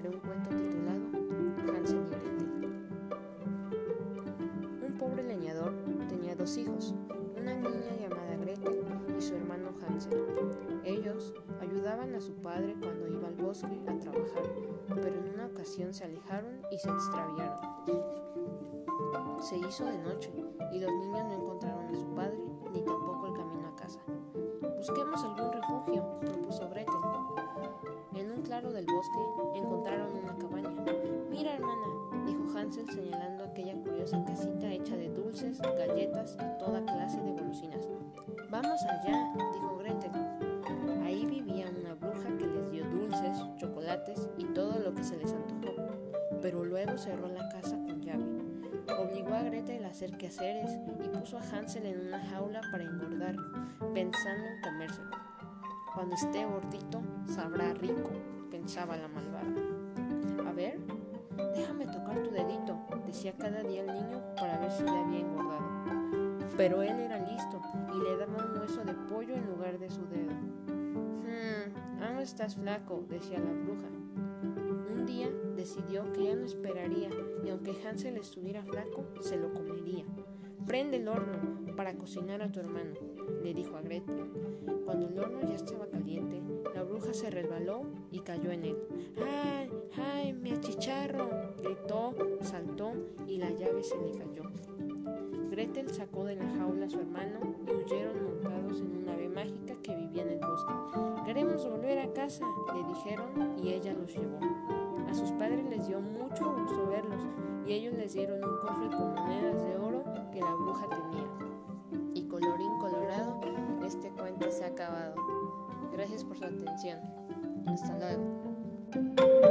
contaré un cuento titulado Hansel y Gretel. Un pobre leñador tenía dos hijos, una niña llamada Gretel y su hermano Hansel. Ellos ayudaban a su padre cuando iba al bosque a trabajar, pero en una ocasión se alejaron y se extraviaron. Se hizo de noche y los niños no encontraron a su padre ni tampoco el camino a casa. Busquemos algún claro del bosque encontraron una cabaña. Mira, hermana, dijo Hansel señalando aquella curiosa casita hecha de dulces, galletas y toda clase de golosinas. Vamos allá, dijo Gretel. Ahí vivía una bruja que les dio dulces, chocolates y todo lo que se les antojó, pero luego cerró la casa con llave. Obligó a Gretel a hacer quehaceres y puso a Hansel en una jaula para engordarlo, pensando en comérselo. Cuando esté gordito, sabrá rico, pensaba la malvada. A ver, déjame tocar tu dedito, decía cada día el niño para ver si ya había engordado. Pero él era listo y le daba un hueso de pollo en lugar de su dedo. Hmm, aún estás flaco, decía la bruja. Un día decidió que ya no esperaría y aunque Hansel estuviera flaco, se lo comería. Prende el horno para cocinar a tu hermano, le dijo a Gretel. Cuando el horno ya estaba caliente, bruja se resbaló y cayó en él. ¡Ay, ay, mi achicharro! gritó, saltó y la llave se le cayó. Gretel sacó de la jaula a su hermano y huyeron montados en una ave mágica que vivía en el bosque. Queremos volver a casa, le dijeron y ella los llevó. A sus padres les dio mucho gusto verlos y ellos les dieron un cofre con monedas de oro que la bruja tenía. Y colorín colorado, este cuento se ha acabado. Gracias por su atención. Hasta luego.